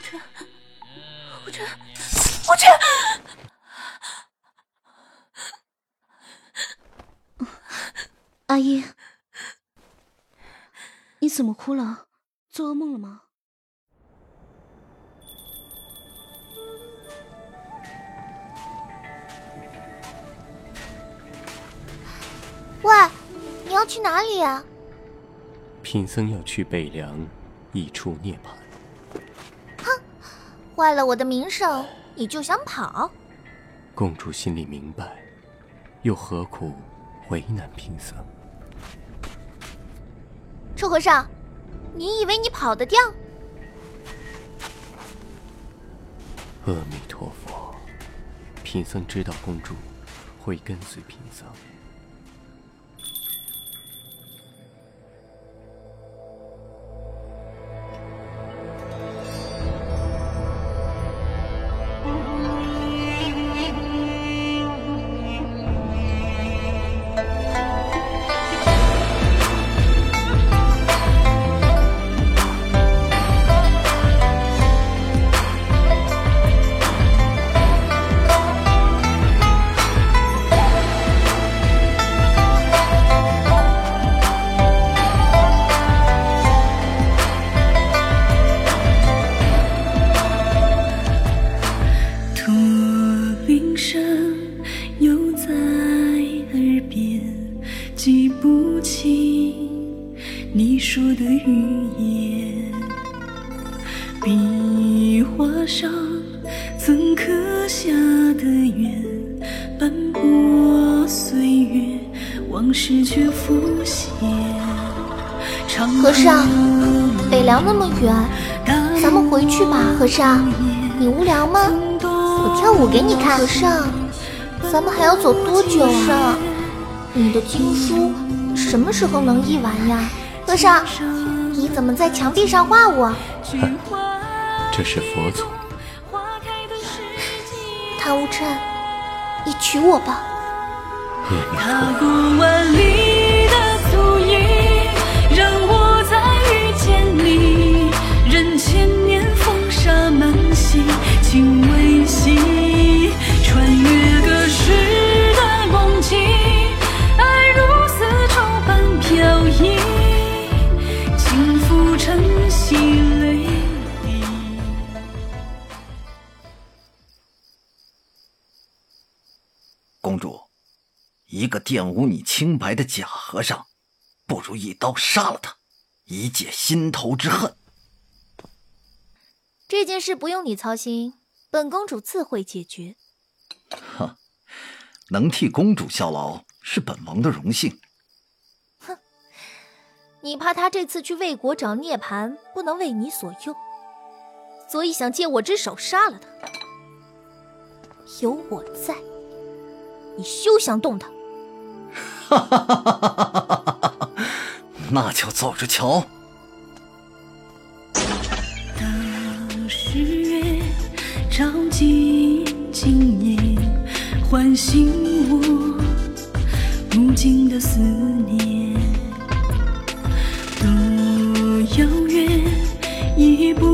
琛，无琛，无琛，阿姨，你怎么哭了？做噩梦了吗？喂，你要去哪里呀？贫僧要去北凉，一处涅槃。哼，坏了我的名声，你就想跑？公主心里明白，又何苦为难贫僧？臭和尚，你以为你跑得掉？阿弥陀佛，贫僧知道公主会跟随贫僧。和尚，北凉那么远，咱们回去吧。和尚，你无聊吗？我跳舞给你看。和尚，咱们还要走多久啊？你的经书什么时候能译完呀？和尚，你怎么在墙壁上画我？这是佛祖。唐无琛，你娶我吧。一个玷污你清白的假和尚，不如一刀杀了他，以解心头之恨。这件事不用你操心，本公主自会解决。哼，能替公主效劳是本王的荣幸。哼，你怕他这次去魏国找涅槃不能为你所用，所以想借我之手杀了他。有我在，你休想动他。哈哈哈哈哈哈！那就走着瞧。当时月照进今夜，唤醒我无尽的思念。多遥远已不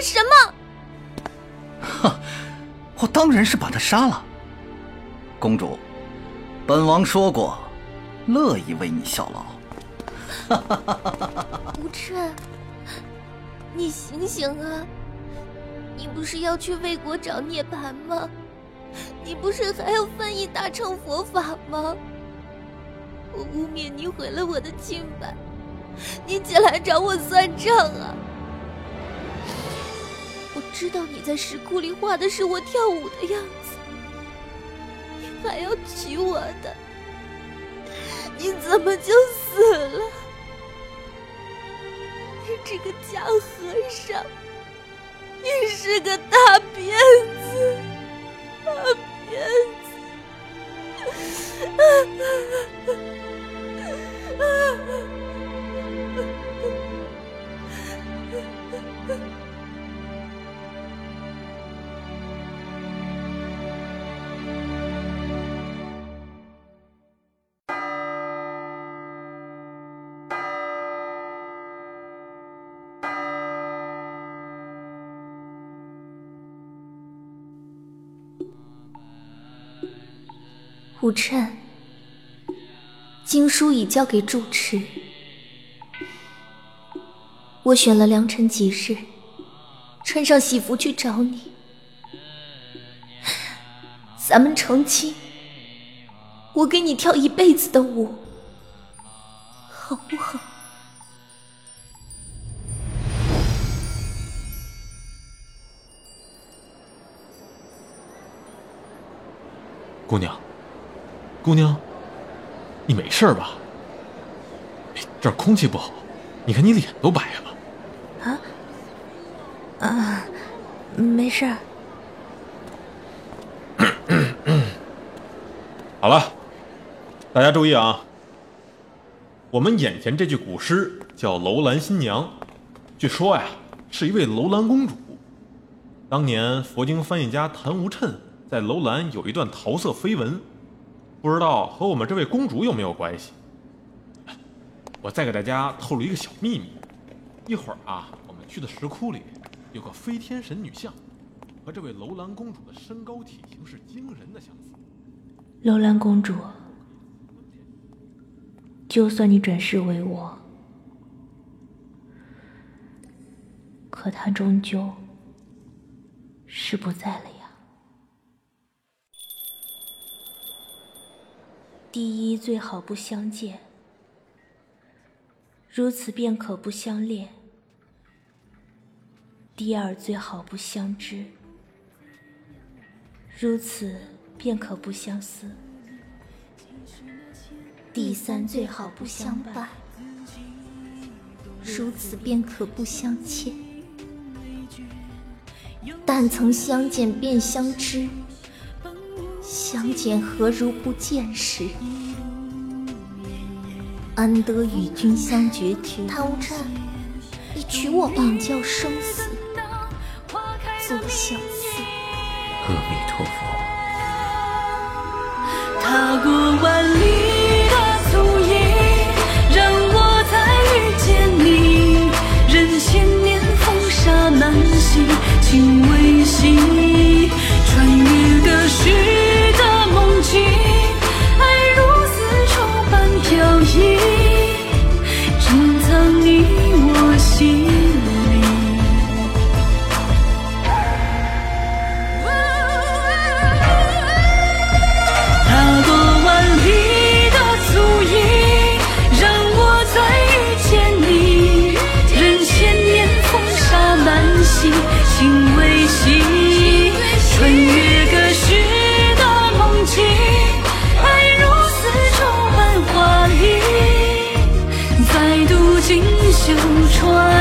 了什么？哈，我当然是把他杀了。公主，本王说过，乐意为你效劳。无琛，你醒醒啊！你不是要去魏国找涅槃吗？你不是还要翻译大乘佛法吗？我污蔑你毁了我的清白，你起来找我算账啊！我知道你在石窟里画的是我跳舞的样子，你还要娶我的，你怎么就死了？你这个假和尚，你是个大骗子，大骗子！武琛，经书已交给住持，我选了良辰吉日，穿上喜服去找你，咱们成亲，我给你跳一辈子的舞，好不好？姑娘。姑娘，你没事吧？这儿空气不好，你看你脸都白了。啊啊，没事。好了，大家注意啊！我们眼前这句古诗叫楼兰新娘，据说呀，是一位楼兰公主。当年佛经翻译家谭无趁在楼兰有一段桃色绯闻。不知道和我们这位公主有没有关系？我再给大家透露一个小秘密：一会儿啊，我们去的石窟里有个飞天神女像，和这位楼兰公主的身高体型是惊人的相似。楼兰公主，就算你转世为我，可她终究是不在了呀。第一，最好不相见，如此便可不相恋；第二，最好不相知，如此便可不相思；第三，最好不相伴，如此便可不相欠；但曾相见便相知。相见何如不见时？安得与君相决绝？谭无战，你娶我吧！便教生死作相思。阿弥陀佛。踏过万里的穿。